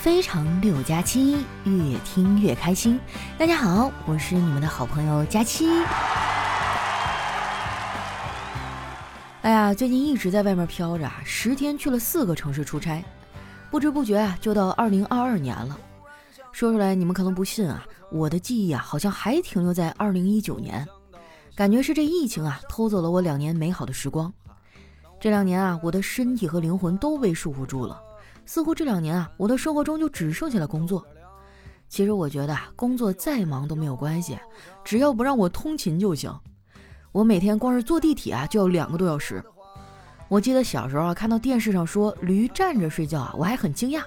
非常六加七，越听越开心。大家好，我是你们的好朋友佳期。哎呀，最近一直在外面飘着，啊，十天去了四个城市出差，不知不觉啊，就到二零二二年了。说出来你们可能不信啊，我的记忆啊，好像还停留在二零一九年，感觉是这疫情啊，偷走了我两年美好的时光。这两年啊，我的身体和灵魂都被束缚住了。似乎这两年啊，我的生活中就只剩下了工作。其实我觉得啊，工作再忙都没有关系，只要不让我通勤就行。我每天光是坐地铁啊，就要两个多小时。我记得小时候啊，看到电视上说驴站着睡觉啊，我还很惊讶。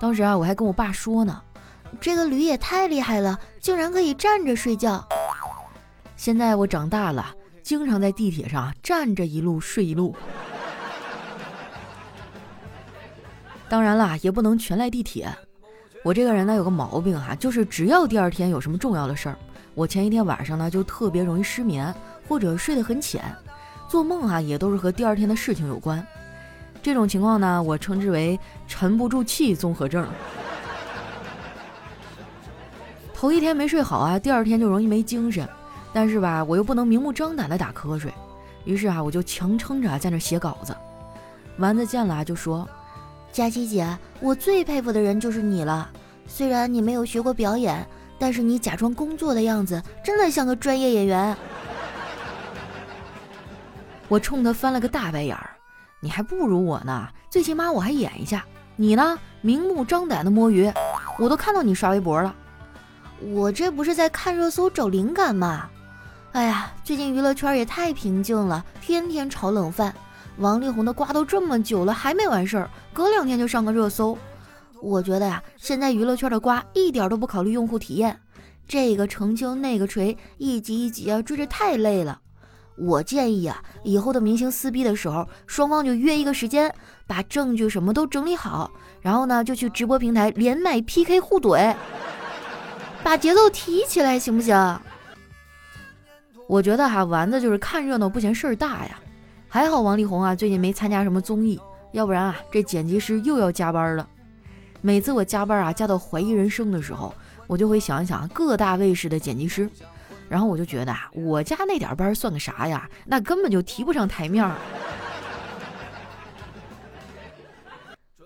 当时啊，我还跟我爸说呢，这个驴也太厉害了，竟然可以站着睡觉。现在我长大了，经常在地铁上站着一路睡一路。当然啦，也不能全赖地铁。我这个人呢有个毛病哈，就是只要第二天有什么重要的事儿，我前一天晚上呢就特别容易失眠，或者睡得很浅，做梦啊也都是和第二天的事情有关。这种情况呢，我称之为沉不住气综合症。头一天没睡好啊，第二天就容易没精神，但是吧，我又不能明目张胆的打瞌睡，于是啊，我就强撑着在那写稿子。丸子见了啊，就说。佳琪姐，我最佩服的人就是你了。虽然你没有学过表演，但是你假装工作的样子真的像个专业演员。我冲他翻了个大白眼儿，你还不如我呢，最起码我还演一下。你呢，明目张胆的摸鱼，我都看到你刷微博了。我这不是在看热搜找灵感吗？哎呀，最近娱乐圈也太平静了，天天炒冷饭。王力宏的瓜都这么久了还没完事儿，隔两天就上个热搜。我觉得呀，现在娱乐圈的瓜一点都不考虑用户体验，这个澄清那个锤，一集一集啊追着太累了。我建议啊，以后的明星撕逼的时候，双方就约一个时间，把证据什么都整理好，然后呢就去直播平台连麦 PK 互怼，把节奏提起来，行不行？我觉得哈，丸子就是看热闹不嫌事儿大呀。还好王力宏啊，最近没参加什么综艺，要不然啊，这剪辑师又要加班了。每次我加班啊，加到怀疑人生的时候，我就会想一想各大卫视的剪辑师，然后我就觉得啊，我加那点班算个啥呀？那根本就提不上台面。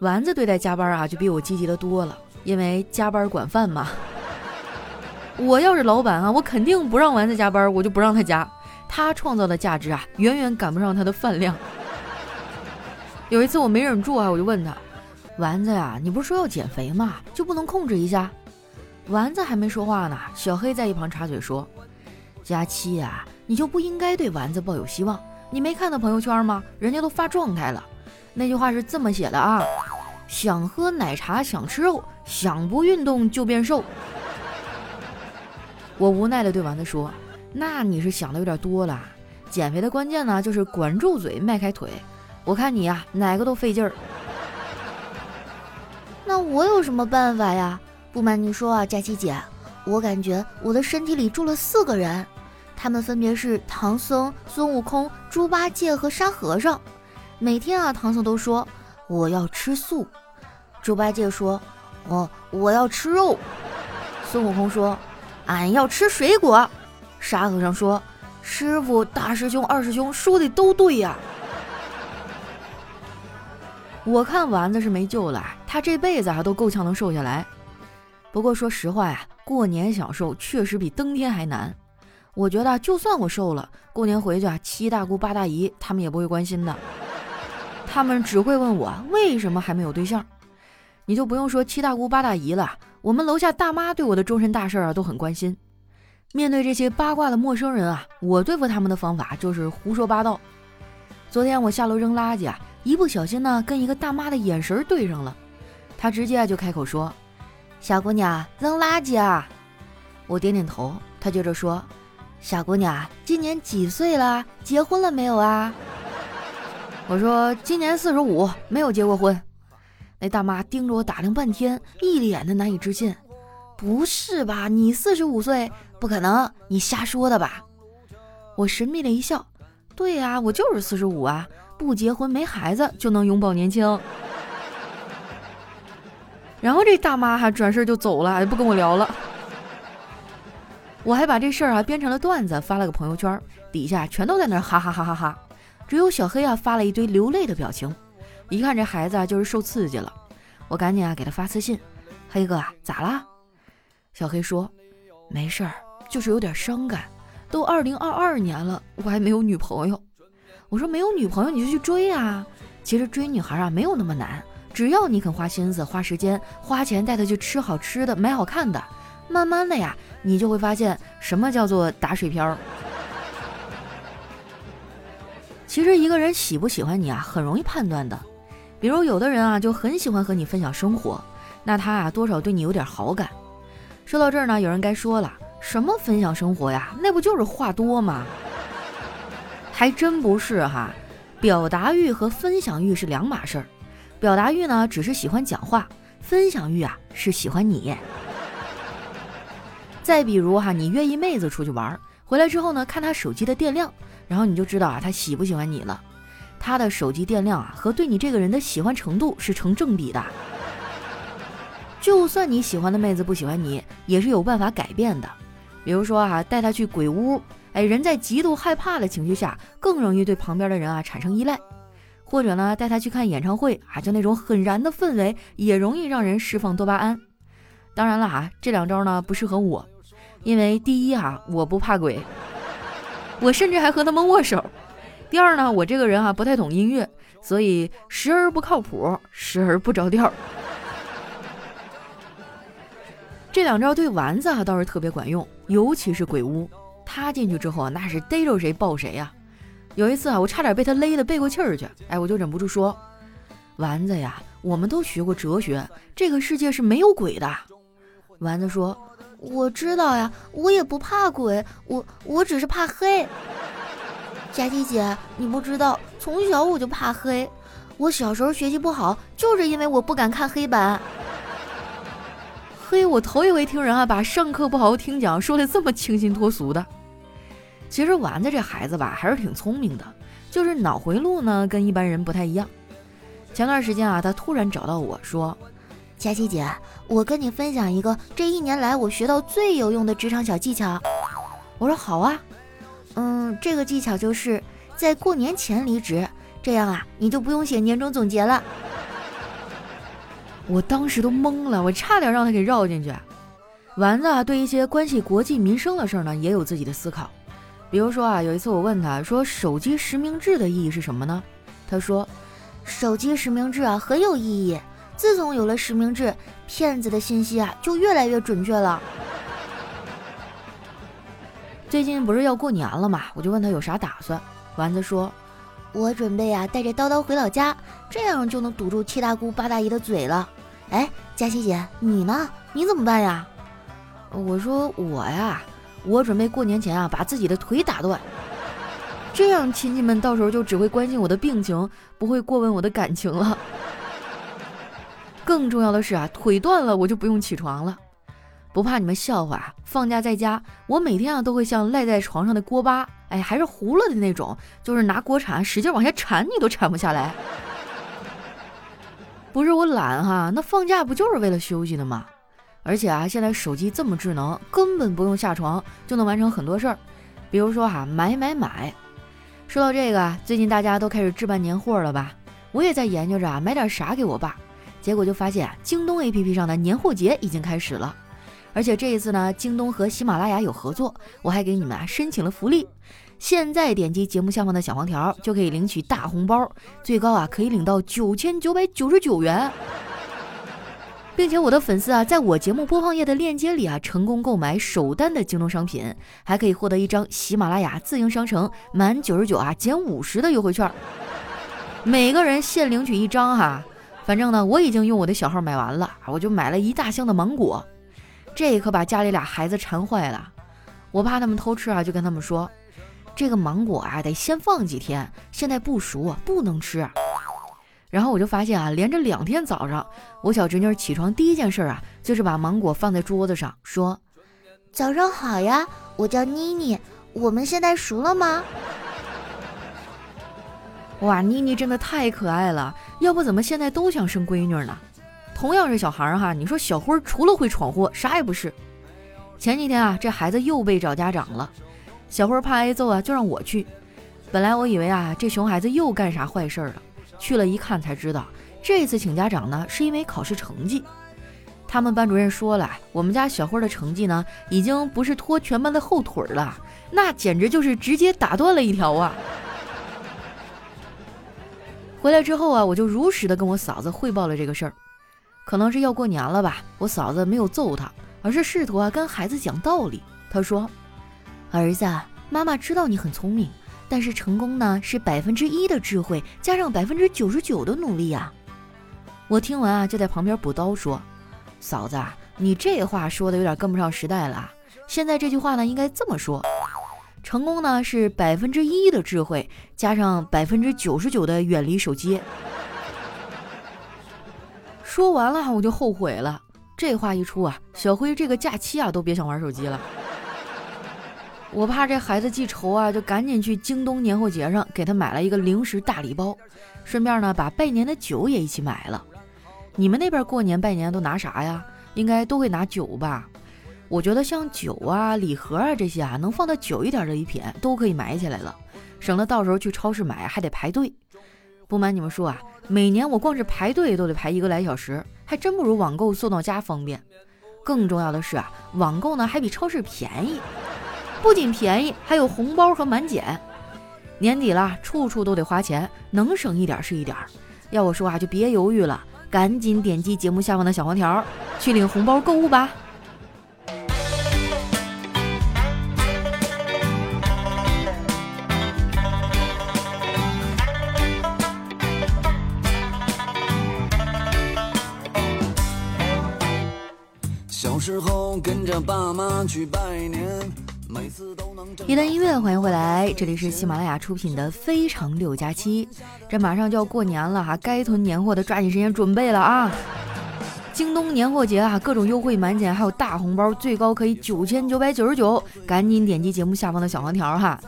丸子对待加班啊，就比我积极的多了，因为加班管饭嘛。我要是老板啊，我肯定不让丸子加班，我就不让他加。他创造的价值啊，远远赶不上他的饭量。有一次我没忍住啊，我就问他：“丸子呀，你不是说要减肥吗？就不能控制一下？”丸子还没说话呢，小黑在一旁插嘴说：“佳期呀，你就不应该对丸子抱有希望。你没看到朋友圈吗？人家都发状态了。那句话是这么写的啊：想喝奶茶想吃肉，想不运动就变瘦。”我无奈的对丸子说。那你是想的有点多了，减肥的关键呢就是管住嘴，迈开腿。我看你呀，哪个都费劲儿。那我有什么办法呀？不瞒你说啊，佳琪姐，我感觉我的身体里住了四个人，他们分别是唐僧、孙悟空、猪八戒和沙和尚。每天啊，唐僧都说我要吃素，猪八戒说，我我要吃肉，孙悟空说，俺要吃水果。沙和尚说：“师傅、大师兄、二师兄说的都对呀。”我看丸子是没救了，他这辈子还都够呛能瘦下来。不过说实话呀，过年想瘦确实比登天还难。我觉得就算我瘦了，过年回去啊，七大姑八大姨他们也不会关心的，他们只会问我为什么还没有对象。你就不用说七大姑八大姨了，我们楼下大妈对我的终身大事啊都很关心。面对这些八卦的陌生人啊，我对付他们的方法就是胡说八道。昨天我下楼扔垃圾啊，一不小心呢，跟一个大妈的眼神对上了，她直接就开口说：“小姑娘，扔垃圾啊！”我点点头，她接着说：“小姑娘，今年几岁了？结婚了没有啊？”我说：“今年四十五，没有结过婚。”那大妈盯着我打量半天，一脸的难以置信：“不是吧？你四十五岁？”不可能，你瞎说的吧？我神秘的一笑，对呀，我就是四十五啊，不结婚没孩子就能永葆年轻。然后这大妈还转身就走了，也不跟我聊了。我还把这事儿啊编成了段子，发了个朋友圈，底下全都在那哈哈哈哈哈。只有小黑啊发了一堆流泪的表情，一看这孩子啊就是受刺激了。我赶紧啊给他发私信：“黑哥啊，咋啦？”小黑说：“没事儿，就是有点伤感。都二零二二年了，我还没有女朋友。”我说：“没有女朋友你就去追啊！其实追女孩啊没有那么难。”只要你肯花心思、花时间、花钱带她去吃好吃的、买好看的，慢慢的呀，你就会发现什么叫做打水漂。其实一个人喜不喜欢你啊，很容易判断的。比如有的人啊，就很喜欢和你分享生活，那他啊多少对你有点好感。说到这儿呢，有人该说了，什么分享生活呀？那不就是话多吗？还真不是哈，表达欲和分享欲是两码事儿。表达欲呢，只是喜欢讲话；分享欲啊，是喜欢你。再比如哈，你约一妹子出去玩，回来之后呢，看她手机的电量，然后你就知道啊，她喜不喜欢你了。她的手机电量啊，和对你这个人的喜欢程度是成正比的。就算你喜欢的妹子不喜欢你，也是有办法改变的。比如说啊，带他去鬼屋，哎，人在极度害怕的情绪下，更容易对旁边的人啊产生依赖。或者呢，带他去看演唱会啊，就那种很燃的氛围，也容易让人释放多巴胺。当然了哈，这两招呢不适合我，因为第一哈，我不怕鬼，我甚至还和他们握手。第二呢，我这个人啊不太懂音乐，所以时而不靠谱，时而不着调。这两招对丸子啊倒是特别管用，尤其是鬼屋，他进去之后啊，那是逮着谁抱谁呀。有一次啊，我差点被他勒得背过气儿去，哎，我就忍不住说：“丸子呀，我们都学过哲学，这个世界是没有鬼的。”丸子说：“我知道呀，我也不怕鬼，我我只是怕黑。”佳琪姐，你不知道，从小我就怕黑，我小时候学习不好，就是因为我不敢看黑板。嘿，我头一回听人啊把上课不好好听讲说的这么清新脱俗的。其实丸子这孩子吧，还是挺聪明的，就是脑回路呢跟一般人不太一样。前段时间啊，他突然找到我说：“佳琪姐，我跟你分享一个这一年来我学到最有用的职场小技巧。”我说：“好啊，嗯，这个技巧就是在过年前离职，这样啊，你就不用写年终总结了。”我当时都懵了，我差点让他给绕进去。丸子啊，对一些关系国计民生的事儿呢，也有自己的思考。比如说啊，有一次我问他说：“手机实名制的意义是什么呢？”他说：“手机实名制啊很有意义。自从有了实名制，骗子的信息啊就越来越准确了。”最近不是要过年了嘛，我就问他有啥打算。丸子说：“我准备啊带着叨叨回老家，这样就能堵住七大姑八大姨的嘴了。”哎，佳琪姐，你呢？你怎么办呀？我说我呀。我准备过年前啊，把自己的腿打断，这样亲戚们到时候就只会关心我的病情，不会过问我的感情了。更重要的是啊，腿断了我就不用起床了，不怕你们笑话。放假在家，我每天啊都会像赖在床上的锅巴，哎，还是糊了的那种，就是拿锅铲使劲往下铲，你都铲不下来。不是我懒哈，那放假不就是为了休息的吗？而且啊，现在手机这么智能，根本不用下床就能完成很多事儿。比如说哈，买买买。说到这个，最近大家都开始置办年货了吧？我也在研究着啊，买点啥给我爸。结果就发现，京东 APP 上的年货节已经开始了。而且这一次呢，京东和喜马拉雅有合作，我还给你们啊申请了福利。现在点击节目下方的小黄条，就可以领取大红包，最高啊可以领到九千九百九十九元。并且我的粉丝啊，在我节目播放页的链接里啊，成功购买首单的京东商品，还可以获得一张喜马拉雅自营商城满九十九啊减五十的优惠券，每个人限领取一张哈。反正呢，我已经用我的小号买完了，我就买了一大箱的芒果，这可把家里俩孩子馋坏了。我怕他们偷吃啊，就跟他们说，这个芒果啊得先放几天，现在不熟，不能吃。然后我就发现啊，连着两天早上，我小侄女起床第一件事啊，就是把芒果放在桌子上，说：“早上好呀，我叫妮妮，我们现在熟了吗？”哇，妮妮真的太可爱了，要不怎么现在都想生闺女呢？同样是小孩儿哈，你说小辉除了会闯祸，啥也不是。前几天啊，这孩子又被找家长了，小辉怕挨揍啊，就让我去。本来我以为啊，这熊孩子又干啥坏事了，去了一看才知道，这次请家长呢，是因为考试成绩。他们班主任说了，我们家小辉的成绩呢，已经不是拖全班的后腿了，那简直就是直接打断了一条啊！回来之后啊，我就如实的跟我嫂子汇报了这个事儿。可能是要过年了吧，我嫂子没有揍他，而是试图啊跟孩子讲道理。她说：“儿子，妈妈知道你很聪明，但是成功呢是百分之一的智慧加上百分之九十九的努力呀。”我听完啊，就在旁边补刀说：“嫂子，你这话说的有点跟不上时代了。现在这句话呢，应该这么说：成功呢是百分之一的智慧加上百分之九十九的远离手机。”说完了，我就后悔了。这话一出啊，小辉这个假期啊都别想玩手机了。我怕这孩子记仇啊，就赶紧去京东年货节上给他买了一个零食大礼包，顺便呢把拜年的酒也一起买了。你们那边过年拜年都拿啥呀？应该都会拿酒吧？我觉得像酒啊、礼盒啊这些啊，能放的久一点的礼品都可以买起来了，省得到时候去超市买还得排队。不瞒你们说啊。每年我光是排队都得排一个来小时，还真不如网购送到家方便。更重要的是啊，网购呢还比超市便宜，不仅便宜，还有红包和满减。年底了，处处都得花钱，能省一点是一点。要我说啊，就别犹豫了，赶紧点击节目下方的小黄条，去领红包购物吧。跟着爸妈去拜年，每次都能。一段音乐，欢迎回来，这里是喜马拉雅出品的《非常六加七》。这马上就要过年了哈，该囤年货的抓紧时间准备了啊！京东年货节啊，各种优惠满减，还有大红包，最高可以九千九百九十九，赶紧点击节目下方的小黄条哈。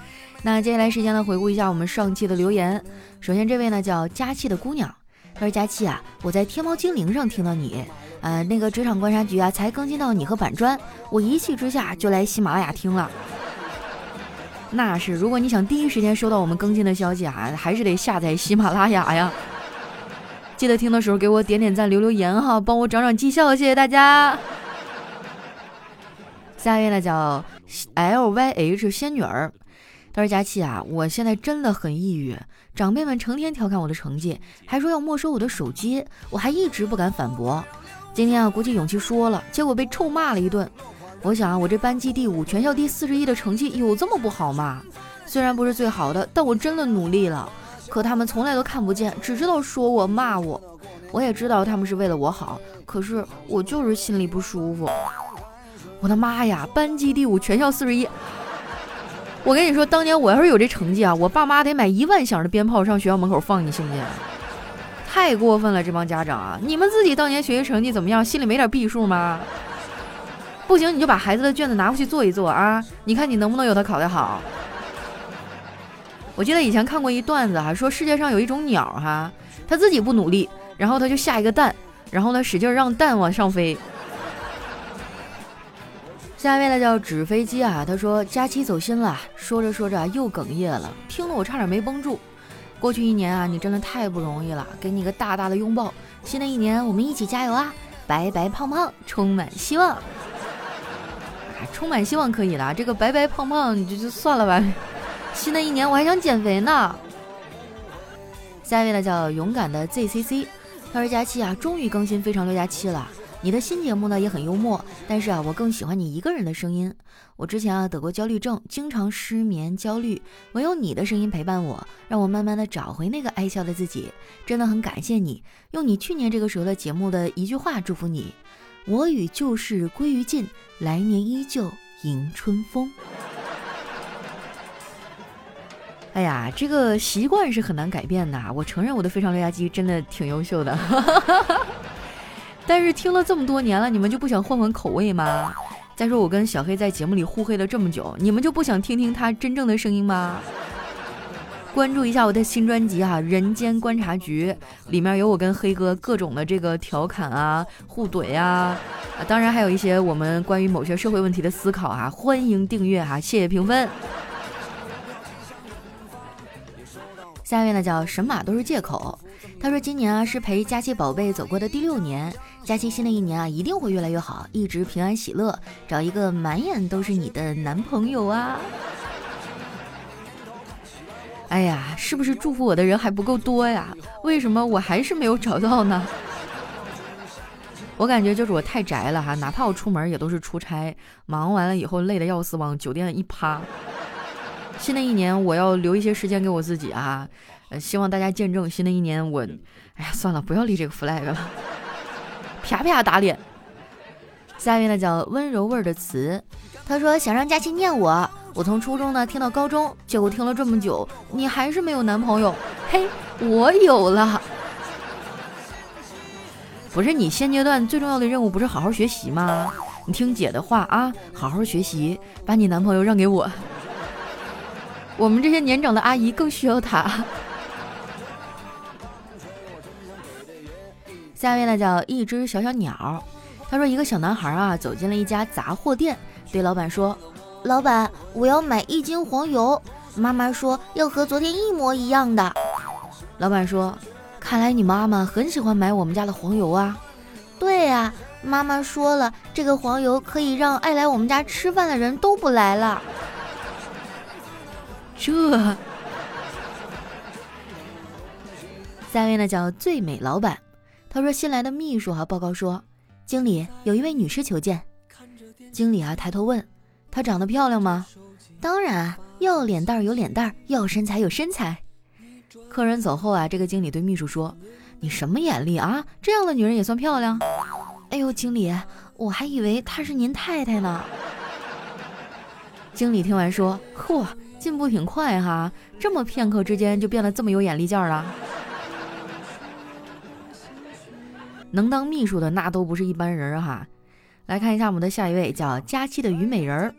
那接下来时间呢，回顾一下我们上期的留言。首先这位呢叫佳期的姑娘，她说佳期啊，我在天猫精灵上听到你。呃，那个职场观察局啊，才更新到你和板砖，我一气之下就来喜马拉雅听了。那是，如果你想第一时间收到我们更新的消息啊，还是得下载喜马拉雅呀。记得听的时候给我点点赞、留留言哈，帮我涨涨绩效，谢谢大家。下一位呢叫 L Y H 仙女儿，她说佳琪啊，我现在真的很抑郁，长辈们成天调侃我的成绩，还说要没收我的手机，我还一直不敢反驳。今天啊，鼓起勇气说了，结果被臭骂了一顿。我想啊，我这班级第五，全校第四十一的成绩有这么不好吗？虽然不是最好的，但我真的努力了。可他们从来都看不见，只知道说我骂我。我也知道他们是为了我好，可是我就是心里不舒服。我的妈呀，班级第五，全校四十一。我跟你说，当年我要是有这成绩啊，我爸妈得买一万响的鞭炮上学校门口放，你信不信？太过分了，这帮家长啊！你们自己当年学习成绩怎么样？心里没点逼数吗？不行，你就把孩子的卷子拿回去做一做啊！你看你能不能有他考得好？我记得以前看过一段子哈，说世界上有一种鸟哈，它自己不努力，然后它就下一个蛋，然后呢使劲让蛋往上飞。下一位呢叫纸飞机啊，他说佳期走心了，说着说着又哽咽了，听得我差点没绷住。过去一年啊，你真的太不容易了，给你个大大的拥抱。新的一年，我们一起加油啊！白白胖胖，充满希望。充满希望可以了，这个白白胖胖你就就算了吧。新的一年，我还想减肥呢。下一位呢，叫勇敢的 ZCC，他说佳期啊，终于更新非常六加七了。你的新节目呢也很幽默，但是啊，我更喜欢你一个人的声音。我之前啊得过焦虑症，经常失眠焦虑，唯有你的声音陪伴我，让我慢慢的找回那个爱笑的自己。真的很感谢你，用你去年这个时候的节目的一句话祝福你：我与旧事归于尽，来年依旧迎春风。哎呀，这个习惯是很难改变的。我承认我的非常六加七真的挺优秀的。但是听了这么多年了，你们就不想换换口味吗？再说我跟小黑在节目里互黑了这么久，你们就不想听听他真正的声音吗？关注一下我的新专辑哈，《人间观察局》，里面有我跟黑哥各种的这个调侃啊、互怼啊，啊，当然还有一些我们关于某些社会问题的思考啊。欢迎订阅哈，谢谢评分。下面呢叫神马都是借口。他说今年啊是陪佳期宝贝走过的第六年，佳期新的一年啊一定会越来越好，一直平安喜乐，找一个满眼都是你的男朋友啊！哎呀，是不是祝福我的人还不够多呀？为什么我还是没有找到呢？我感觉就是我太宅了哈，哪怕我出门也都是出差，忙完了以后累得要死，往酒店一趴。新的一年，我要留一些时间给我自己啊！呃，希望大家见证新的一年我，哎呀，算了，不要立这个 flag 了，啪啪打脸。下面呢叫温柔味儿的词，他说想让佳期念我，我从初中呢听到高中，结果听了这么久，你还是没有男朋友？嘿，我有了。不是你现阶段最重要的任务不是好好学习吗？你听姐的话啊，好好学习，把你男朋友让给我。我们这些年长的阿姨更需要他。下面呢叫一只小小鸟，他说一个小男孩啊走进了一家杂货店，对老板说：“老板，我要买一斤黄油。”妈妈说要和昨天一模一样的。老板说：“看来你妈妈很喜欢买我们家的黄油啊。”对呀，妈妈说了，这个黄油可以让爱来我们家吃饭的人都不来了。这，下位呢叫最美老板，他说新来的秘书哈报告说，经理有一位女士求见。经理啊抬头问，她长得漂亮吗？当然，要脸蛋有脸蛋，要身材有身材。客人走后啊，这个经理对秘书说，你什么眼力啊？这样的女人也算漂亮？哎呦，经理，我还以为她是您太太呢。经理听完说，嚯！进步挺快哈，这么片刻之间就变得这么有眼力劲儿了。能当秘书的那都不是一般人哈。来看一下我们的下一位，叫佳期的虞美人儿。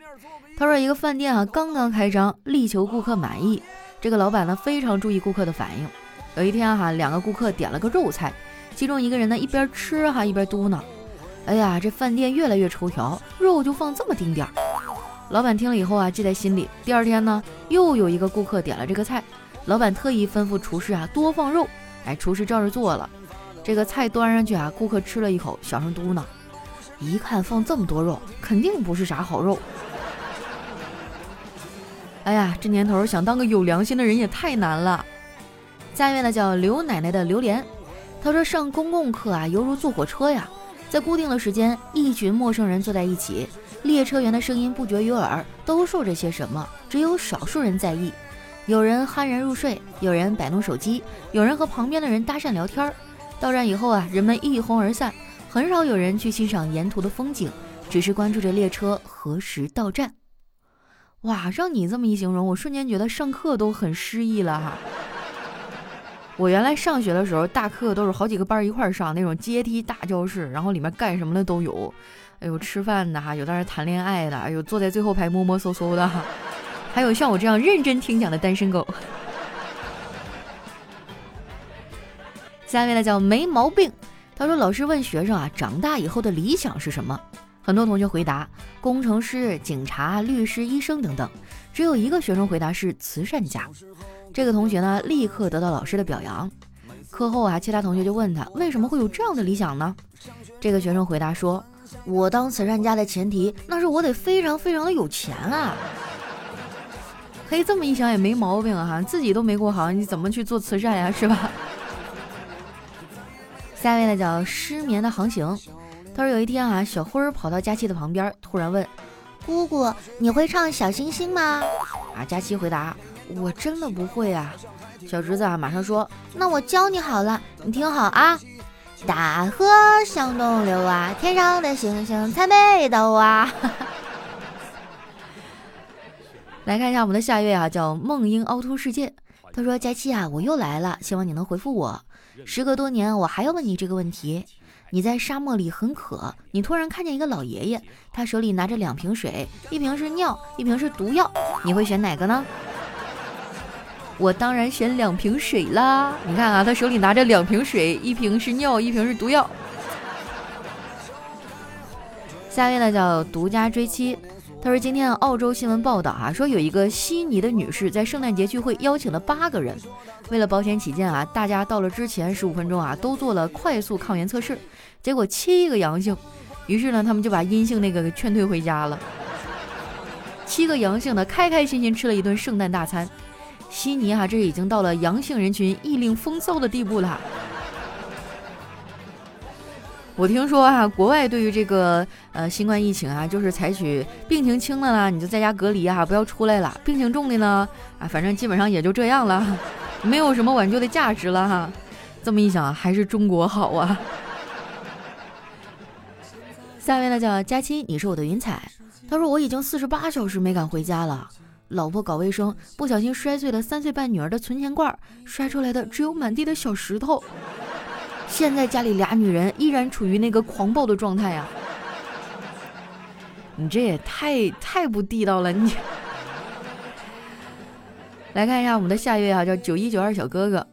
他说一个饭店啊刚刚开张，力求顾客满意。这个老板呢非常注意顾客的反应。有一天哈，两个顾客点了个肉菜，其中一个人呢一边吃哈一边嘟囔：“哎呀，这饭店越来越抽条，肉就放这么丁点儿。”老板听了以后啊，记在心里。第二天呢，又有一个顾客点了这个菜，老板特意吩咐厨师啊多放肉。哎，厨师照着做了。这个菜端上去啊，顾客吃了一口，小声嘟囔：“一看放这么多肉，肯定不是啥好肉。”哎呀，这年头想当个有良心的人也太难了。下面呢叫刘奶奶的榴莲，她说上公共课啊，犹如坐火车呀，在固定的时间，一群陌生人坐在一起。列车员的声音不绝于耳，都说着些什么，只有少数人在意。有人酣然入睡，有人摆弄手机，有人和旁边的人搭讪聊天。到站以后啊，人们一哄而散，很少有人去欣赏沿途的风景，只是关注着列车何时到站。哇，让你这么一形容，我瞬间觉得上课都很诗意了哈。我原来上学的时候，大课都是好几个班一块儿上，那种阶梯大教室，然后里面干什么的都有。哎呦，吃饭的哈，有在那谈恋爱的，哎呦，坐在最后排摸摸搜搜的，还有像我这样认真听讲的单身狗。下面呢叫没毛病。他说，老师问学生啊，长大以后的理想是什么？很多同学回答工程师、警察、律师、医生等等，只有一个学生回答是慈善家。这个同学呢，立刻得到老师的表扬。课后啊，其他同学就问他为什么会有这样的理想呢？这个学生回答说。我当慈善家的前提，那是我得非常非常的有钱啊！可以这么一想也没毛病啊，自己都没过好，你怎么去做慈善呀，是吧？下一位呢叫失眠的航行，他说有一天啊，小辉儿跑到佳琪的旁边，突然问：“姑姑，你会唱小星星吗？”啊，佳琪回答：“我真的不会啊。”小侄子啊马上说：“那我教你好了，你听好啊。”大河向东流啊，天上的星星参北斗啊。来看一下我们的下一位啊，叫梦英凹凸世界。他说：“佳期啊，我又来了，希望你能回复我。时隔多年，我还要问你这个问题：你在沙漠里很渴，你突然看见一个老爷爷，他手里拿着两瓶水，一瓶是尿，一瓶是毒药，你会选哪个呢？”我当然选两瓶水啦。你看啊，他手里拿着两瓶水，一瓶是尿，一瓶是毒药。下一位呢叫独家追妻，他说今天澳洲新闻报道啊，说有一个悉尼的女士在圣诞节聚会邀请了八个人，为了保险起见啊，大家到了之前十五分钟啊都做了快速抗原测试，结果七个阳性，于是呢他们就把阴性那个给劝退回家了。七个阳性的开开心心吃了一顿圣诞大餐，悉尼啊这已经到了阳性人群意令风骚的地步了。我听说啊，国外对于这个呃新冠疫情啊，就是采取病情轻的呢，你就在家隔离啊，不要出来了；病情重的呢，啊，反正基本上也就这样了，没有什么挽救的价值了哈。这么一想，还是中国好啊。下一位呢叫佳期，你是我的云彩。他说：“我已经四十八小时没敢回家了，老婆搞卫生不小心摔碎了三岁半女儿的存钱罐，摔出来的只有满地的小石头。现在家里俩女人依然处于那个狂暴的状态呀！你这也太太不地道了！你来看一下我们的下一位啊，叫九一九二小哥哥。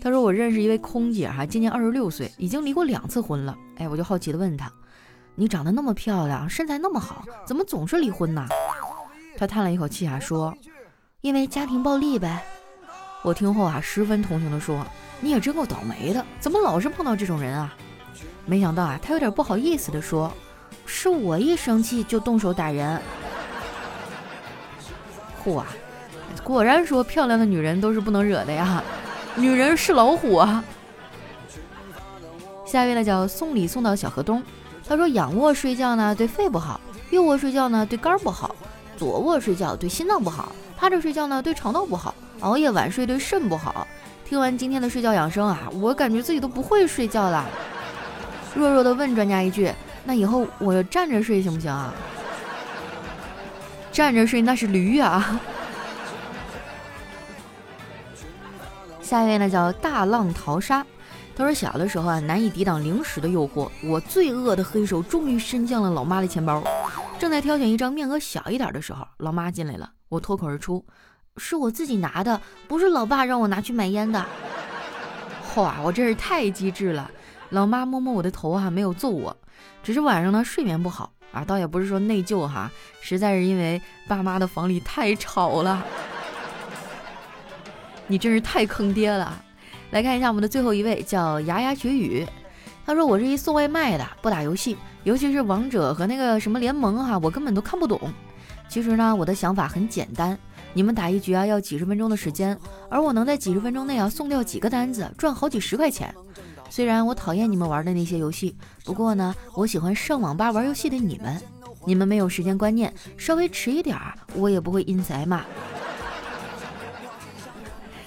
他说我认识一位空姐哈，今年二十六岁，已经离过两次婚了。哎，我就好奇的问他。”你长得那么漂亮，身材那么好，怎么总是离婚呢？他叹了一口气啊，说：“因为家庭暴力呗。”我听后啊，十分同情的说：“你也真够倒霉的，怎么老是碰到这种人啊？”没想到啊，他有点不好意思的说：“是我一生气就动手打人。”嚯，果然说漂亮的女人都是不能惹的呀，女人是老虎啊。下一位呢，叫送礼送到小河东。他说：“仰卧睡觉呢对肺不好，右卧睡觉呢对肝不好，左卧睡觉对心脏不好，趴着睡觉呢对肠道不好，熬夜晚睡对肾不好。”听完今天的睡觉养生啊，我感觉自己都不会睡觉了。弱弱的问专家一句：“那以后我站着睡行不行啊？”站着睡那是驴啊！下一位呢叫大浪淘沙。他说：“小的时候啊，难以抵挡零食的诱惑，我罪恶的黑手终于伸向了老妈的钱包。正在挑选一张面额小一点的时候，老妈进来了。我脱口而出：‘是我自己拿的，不是老爸让我拿去买烟的。’哇，我真是太机智了！老妈摸摸我的头哈，没有揍我，只是晚上呢睡眠不好啊，倒也不是说内疚哈，实在是因为爸妈的房里太吵了。你真是太坑爹了！”来看一下我们的最后一位，叫牙牙学语。他说：“我是一送外卖的，不打游戏，尤其是王者和那个什么联盟哈，我根本都看不懂。其实呢，我的想法很简单，你们打一局啊要几十分钟的时间，而我能在几十分钟内啊送掉几个单子，赚好几十块钱。虽然我讨厌你们玩的那些游戏，不过呢，我喜欢上网吧玩游戏的你们。你们没有时间观念，稍微迟一点儿，我也不会因此挨骂。”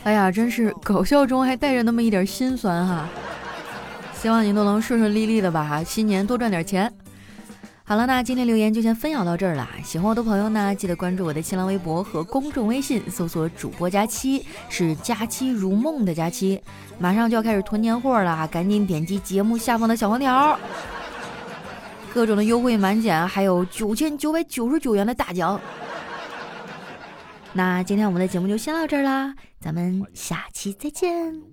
哎呀，真是搞笑中还带着那么一点心酸哈！希望您都能顺顺利利的吧，新年多赚点钱。好了，那今天留言就先分享到这儿了。喜欢我的朋友呢，记得关注我的新浪微博和公众微信，搜索主播佳期，是佳期如梦的佳期。马上就要开始囤年货了，赶紧点击节目下方的小黄条，各种的优惠满减，还有九千九百九十九元的大奖。那今天我们的节目就先到这儿啦，咱们下期再见。